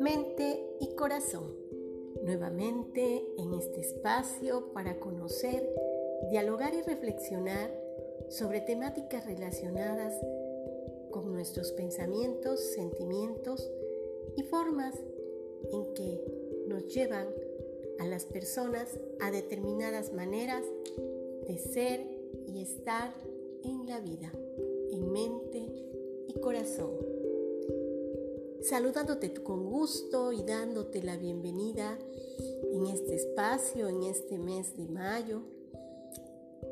Mente y corazón. Nuevamente en este espacio para conocer, dialogar y reflexionar sobre temáticas relacionadas con nuestros pensamientos, sentimientos y formas en que nos llevan a las personas a determinadas maneras de ser y estar en la vida, en mente y corazón. Saludándote con gusto y dándote la bienvenida en este espacio, en este mes de mayo,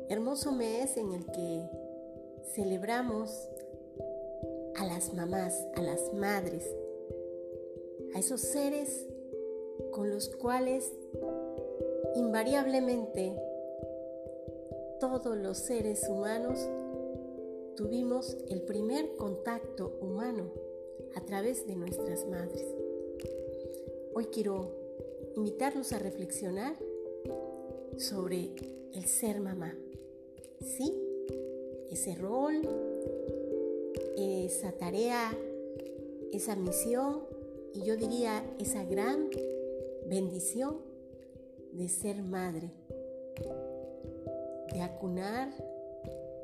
hermoso mes en el que celebramos a las mamás, a las madres, a esos seres con los cuales invariablemente todos los seres humanos tuvimos el primer contacto humano a través de nuestras madres. Hoy quiero invitarlos a reflexionar sobre el ser mamá. Sí, ese rol, esa tarea, esa misión y yo diría esa gran bendición de ser madre, de acunar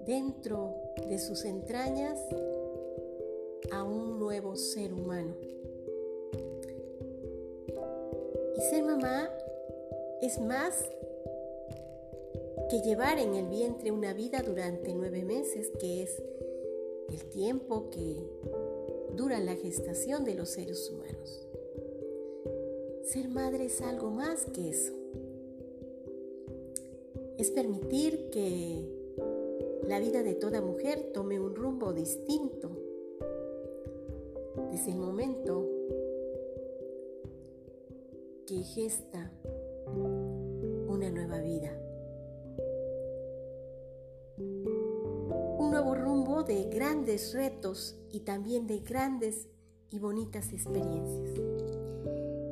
dentro de sus entrañas a un nuevo ser humano. Y ser mamá es más que llevar en el vientre una vida durante nueve meses, que es el tiempo que dura la gestación de los seres humanos. Ser madre es algo más que eso. Es permitir que la vida de toda mujer tome un rumbo distinto desde el momento que gesta una nueva vida. Un nuevo rumbo de grandes retos y también de grandes y bonitas experiencias.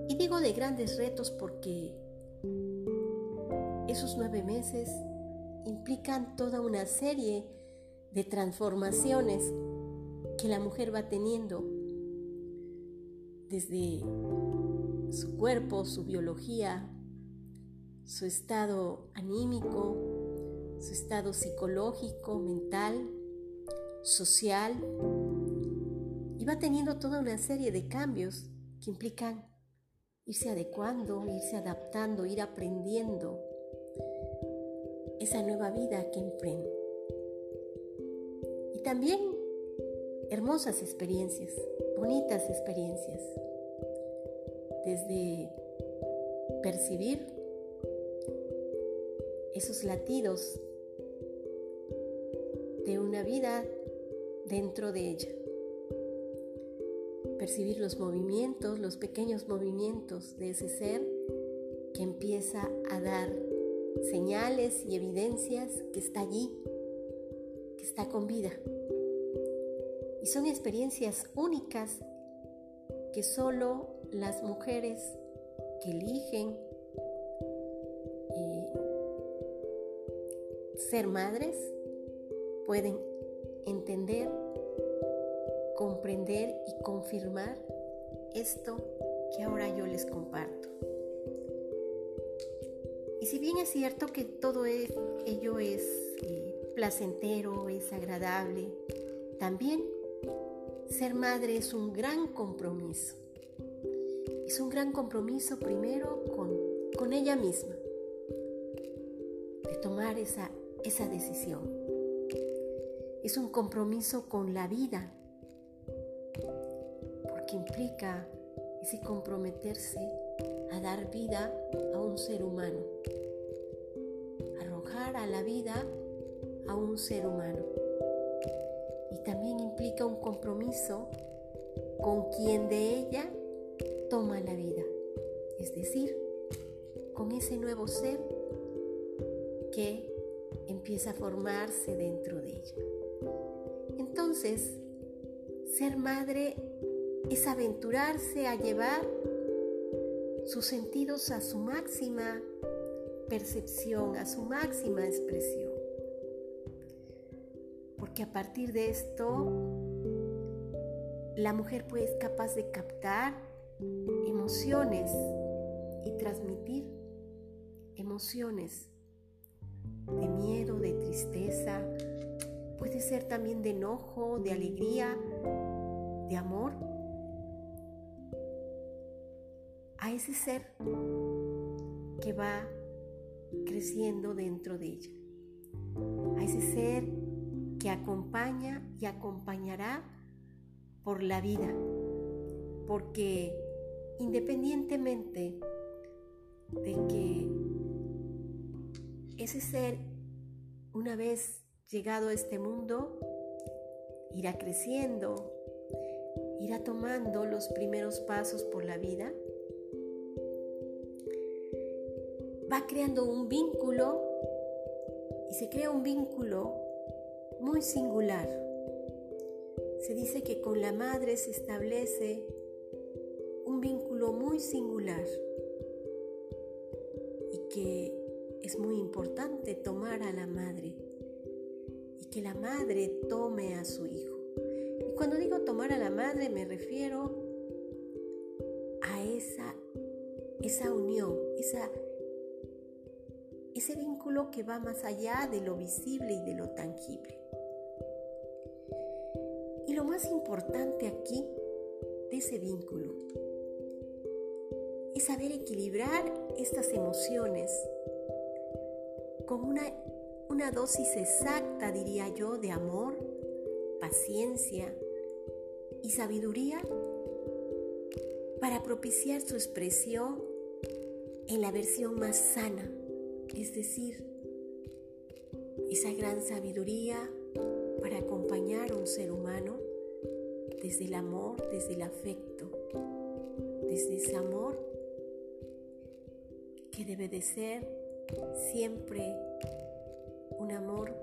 Y digo de grandes retos porque esos nueve meses implican toda una serie de transformaciones que la mujer va teniendo desde su cuerpo, su biología, su estado anímico, su estado psicológico, mental, social, y va teniendo toda una serie de cambios que implican irse adecuando, irse adaptando, ir aprendiendo esa nueva vida que emprende. Y también hermosas experiencias, bonitas experiencias, desde percibir esos latidos de una vida dentro de ella percibir los movimientos, los pequeños movimientos de ese ser que empieza a dar señales y evidencias que está allí, que está con vida. Y son experiencias únicas que solo las mujeres que eligen eh, ser madres pueden entender comprender y confirmar esto que ahora yo les comparto. Si bien es cierto que todo ello es eh, placentero, es agradable, también ser madre es un gran compromiso. Es un gran compromiso primero con, ella misma, de tomar esa, esa decisión. Es un compromiso con la vida, que implica ese comprometerse a dar vida a un ser humano, la vida a un ser humano. Y también implica un compromiso con quien de ella toma la vida, es decir, con ese nuevo ser que empieza a formarse dentro de ella. Entonces, ser madre es aventurarse a llevar sus sentidos a su máxima percepción, a su máxima expresión. porque a partir de esto la mujer pues es capaz de captar emociones y transmitir emociones de miedo, de tristeza, puede ser también de enojo, de alegría, de amor, a ese ser que va creciendo dentro de ella, a ese ser que acompaña y acompañará por la vida, porque independientemente de que ese ser, una vez llegado a este mundo, irá creciendo, irá tomando los primeros pasos por la vida, va creando un vínculo y se crea un vínculo muy singular. Se dice que con la madre se establece un vínculo muy singular y que es muy importante tomar a la madre y que la madre tome a su hijo. Y cuando digo tomar a la madre me refiero a esa, esa unión, esa, ese vínculo que va más allá de lo visible y de lo tangible. Y lo más importante aquí de ese vínculo es saber equilibrar estas emociones con una, una dosis exacta, diría yo, de amor, paciencia y sabiduría para propiciar su expresión en la versión más sana, es decir, esa gran sabiduría para acompañar a un ser humano desde el amor, desde el afecto, desde ese amor que debe de ser siempre un amor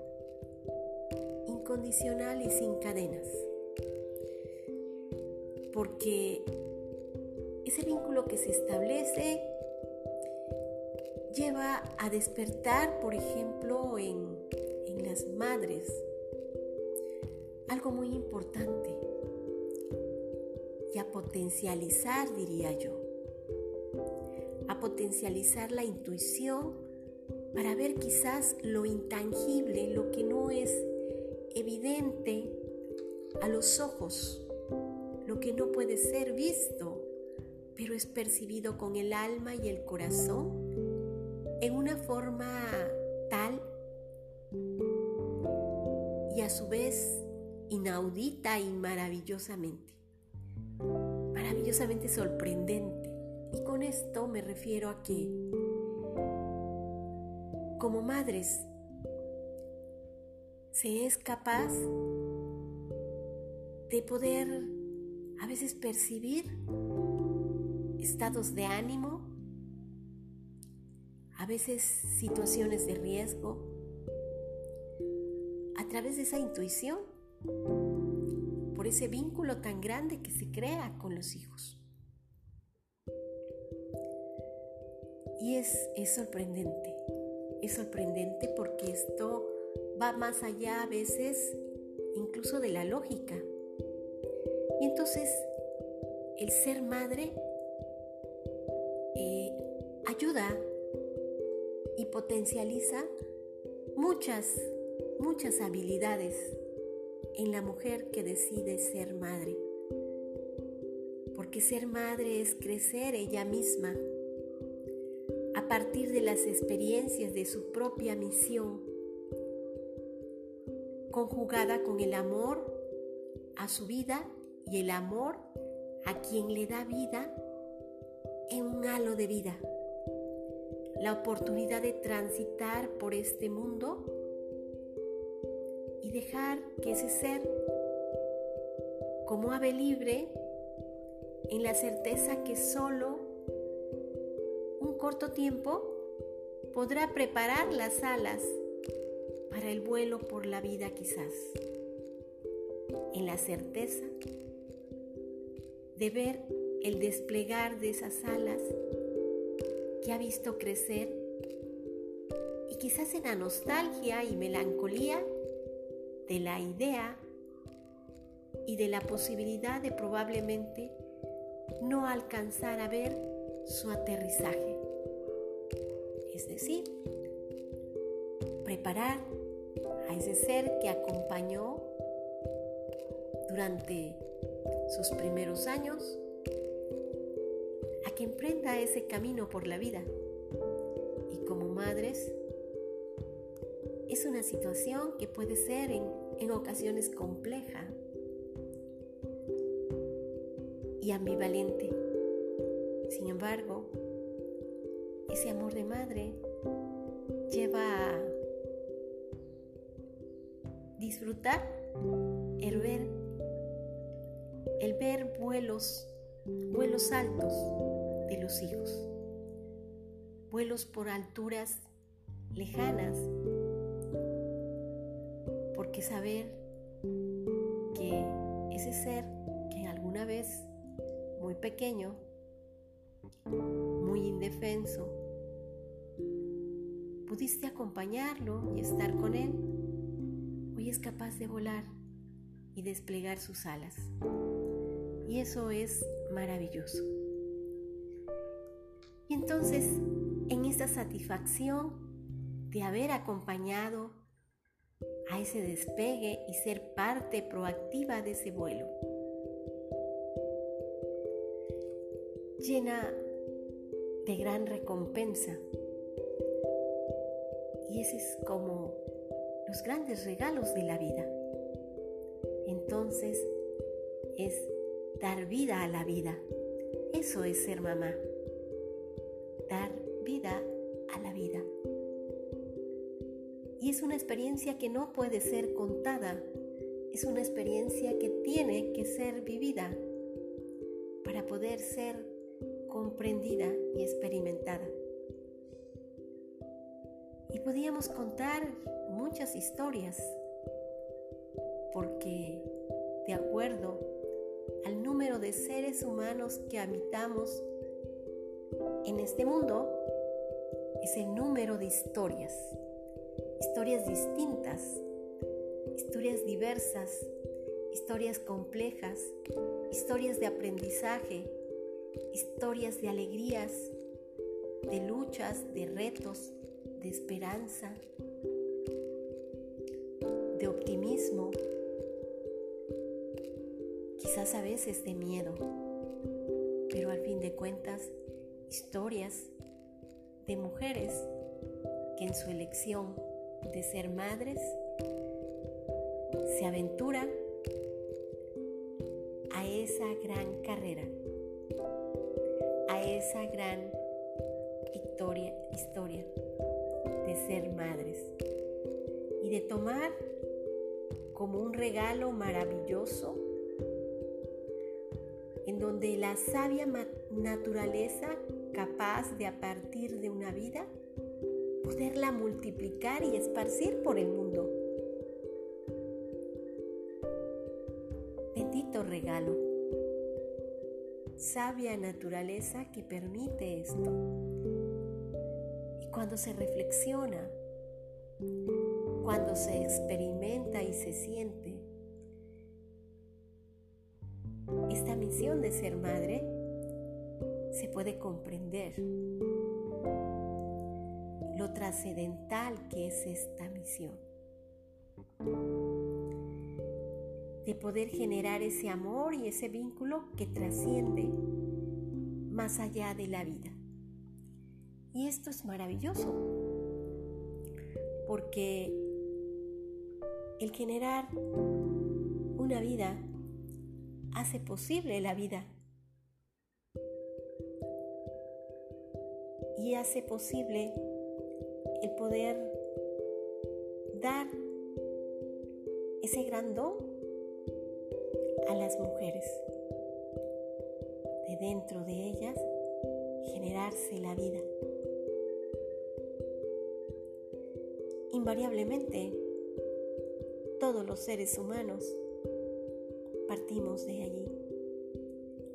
incondicional y sin cadenas. Porque ese vínculo que se establece lleva a despertar, por ejemplo, en, las madres, algo muy importante y a potencializar, diría yo a potencializar la intuición para ver quizás lo intangible, lo que no es evidente a los ojos, lo que no puede ser visto, pero es percibido con el alma y el corazón en una forma tal y a su vez inaudita y maravillosamente, maravillosamente sorprendente. Y con esto me refiero a que como madres se es capaz de poder a veces percibir estados de ánimo, a veces situaciones de riesgo, a través de esa intuición, por ese vínculo tan grande que se crea con los hijos. Y es, sorprendente, es sorprendente porque esto va más allá a veces incluso de la lógica. Y entonces el ser madre eh, ayuda potencializa muchas, muchas habilidades en la mujer que decide ser madre. Porque ser madre es crecer ella misma a partir de las experiencias de su propia misión, conjugada con el amor a su vida y el amor a quien le da vida en un halo de vida. La oportunidad de transitar por este mundo y dejar que ese ser, como ave libre, en la certeza que solo corto tiempo podrá preparar las alas para el vuelo por la vida quizás, en la certeza de ver el desplegar de esas alas que ha visto crecer y quizás en la nostalgia y melancolía de la idea y de la posibilidad de probablemente no alcanzar a ver su aterrizaje. Es decir, preparar a ese ser que acompañó durante sus primeros años que emprenda ese camino por la vida. Y como madres, es una situación que puede ser en, en ocasiones compleja y ambivalente. Sin embargo, ese amor de madre lleva a disfrutar el ver, el ver vuelos, vuelos altos los hijos, vuelos por alturas lejanas, porque saber que ese ser que alguna vez muy pequeño, muy indefenso, pudiste acompañarlo y estar con él, hoy es capaz de volar y desplegar sus alas. Y eso es maravilloso. Entonces, en esa satisfacción de haber acompañado a ese despegue y ser parte proactiva de ese vuelo, llena de gran recompensa. Y ese es como los grandes regalos de la vida. Entonces es dar vida a la vida. Eso es ser mamá. Dar vida a la vida. Y es una experiencia que no puede ser contada. Es una experiencia que tiene que ser vivida para poder ser comprendida y experimentada. Y podíamos contar muchas historias, porque de acuerdo al número de seres humanos que habitamos en este mundo, es el número de historias, historias distintas, historias diversas, historias complejas, historias de aprendizaje, historias de alegrías, de luchas, de retos, de esperanza, de optimismo, quizás a veces de miedo, pero al fin de cuentas, historias de mujeres que en su elección de ser madres se aventuran a esa gran carrera esa gran historia de ser madres y de tomar como un regalo maravilloso en donde la sabia naturaleza capaz de a partir de una vida poderla multiplicar y esparcir por el mundo. Bendito regalo sabia naturaleza que permite esto. Y cuando se reflexiona, cuando se experimenta y se siente, esta misión de ser madre se puede comprender lo trascendental que es esta misión de poder generar ese amor y ese vínculo que trasciende más allá de la vida. Y esto es maravilloso, porque el generar una vida hace posible la vida y hace posible el poder dar ese gran don a las mujeres. De dentro de ellas generarse la vida. Invariablemente, todos los seres humanos partimos de allí.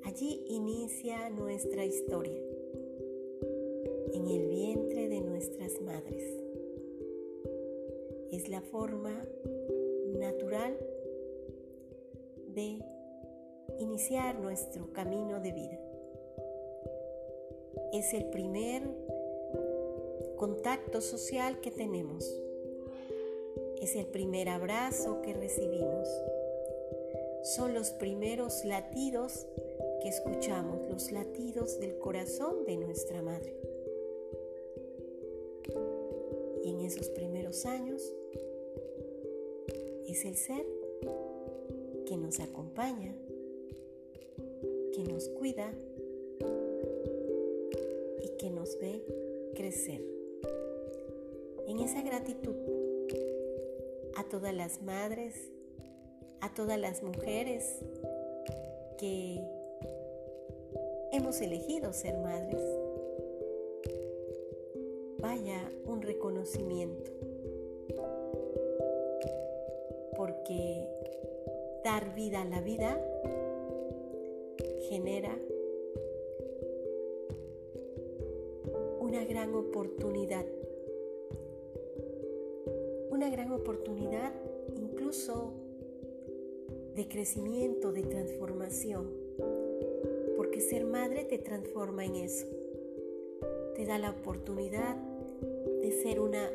Allí inicia nuestra historia, en el vientre de nuestras madres. Es la forma natural de iniciar nuestro camino de vida. Es el primer contacto social que tenemos. Es el primer abrazo que recibimos. Son los primeros latidos que escuchamos, los latidos del corazón de nuestra madre. En esos primeros años es el ser que nos acompaña, que nos cuida y que nos ve crecer. En esa gratitud a todas las madres, a todas las mujeres que hemos elegido ser madres. Vaya un reconocimiento, porque dar vida a la vida genera una gran oportunidad, una gran oportunidad incluso de crecimiento, de transformación, porque ser madre te transforma en eso, te da la oportunidad ser una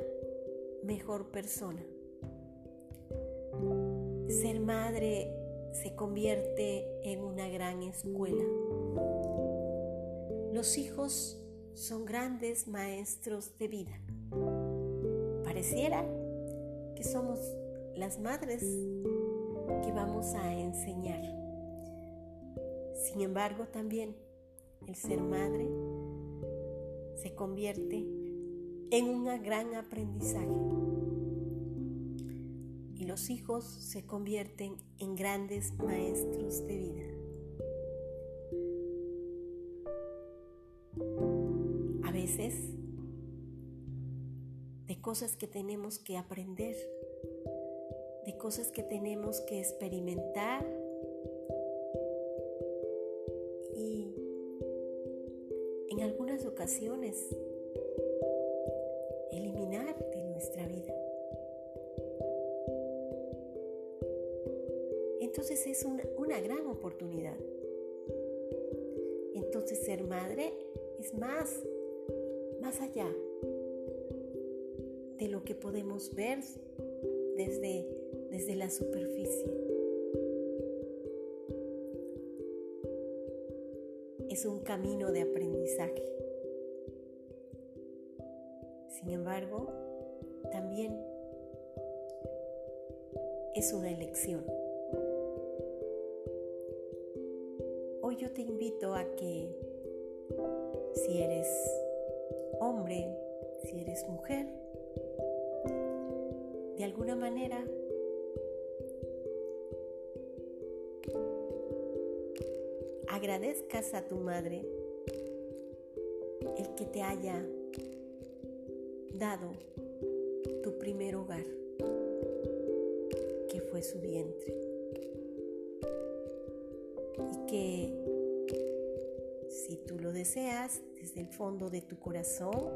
mejor persona. Ser madre se convierte en una gran escuela. Los hijos son grandes maestros de vida. Pareciera que somos las madres que vamos a enseñar. Sin embargo, también el ser madre se convierte en un gran aprendizaje los hijos se convierten en grandes maestros de vida. A veces, de cosas que tenemos que aprender, de cosas que tenemos que experimentar y en algunas ocasiones eliminar de nuestra vida. Entonces es una, gran oportunidad. Entonces ser madre es más, más allá de lo que podemos ver desde, desde la superficie. Es un camino de aprendizaje. Embargo, también es una elección. yo te invito a que si eres hombre, si eres mujer, de alguna manera agradezcas a tu madre el que te haya dado tu primer hogar, que fue su vientre. Y que si tú lo deseas desde el fondo de tu corazón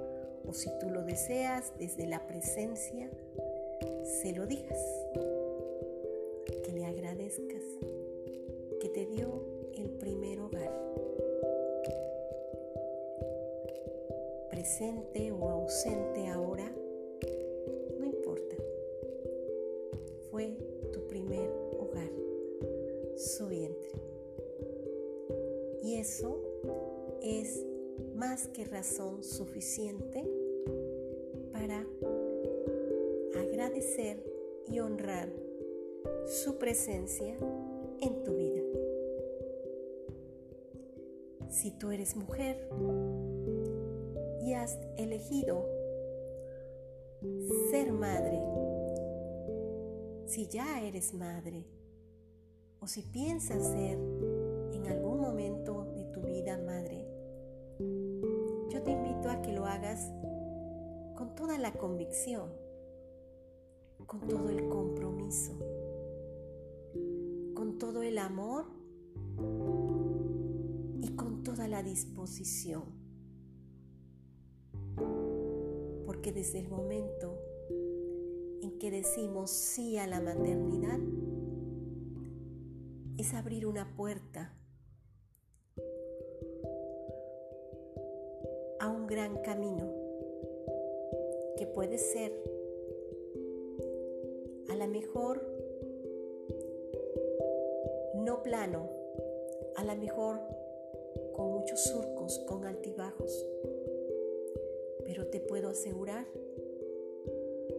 o si tú lo deseas desde la presencia, se lo digas, que le agradezcas, que te dio el primer hogar, presente o ausente ahora, no importa, fue tu primer hogar, su vientre. Y eso es más que razón suficiente para agradecer y honrar su presencia en tu vida. Si tú eres mujer y has elegido ser madre, si ya eres madre o si piensas ser en algún momento de tu vida madre, yo te invito a que lo hagas con toda la convicción, con todo el compromiso, con todo el amor y con toda la disposición. Porque desde el momento en que decimos sí a la maternidad es abrir una puerta a un gran camino que puede ser a lo mejor no plano, a lo mejor con muchos surcos, con altibajos, pero te puedo asegurar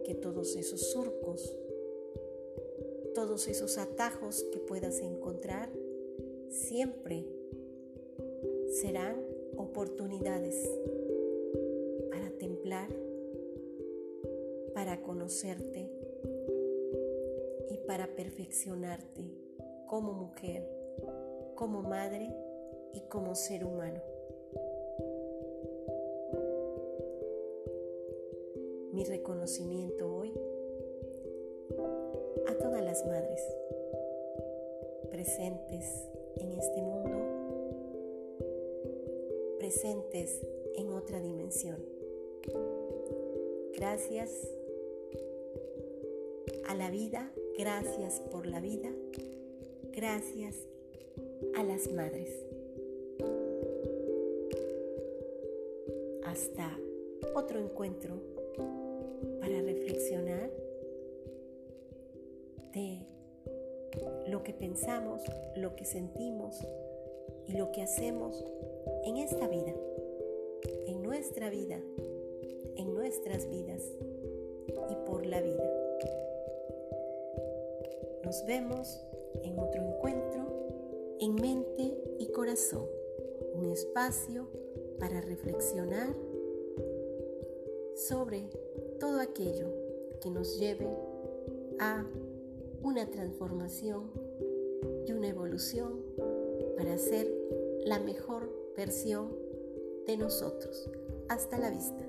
que todos esos surcos, todos esos atajos que puedas encontrar, siempre serán oportunidades para templar, para conocerte y para perfeccionarte como mujer, como madre y como ser humano. Mi reconocimiento hoy a todas las madres presentes en este mundo, presentes en otra dimensión. Gracias a la vida, gracias por la vida, gracias a las madres. Hasta otro encuentro para reflexionar de lo que pensamos, lo que sentimos y lo que hacemos en esta vida, en nuestra vida, en nuestras vidas y por la vida. Nos vemos en otro encuentro en mente y corazón, un espacio para reflexionar sobre todo aquello que nos lleve a una transformación y una evolución para ser la mejor versión de nosotros. Hasta la vista.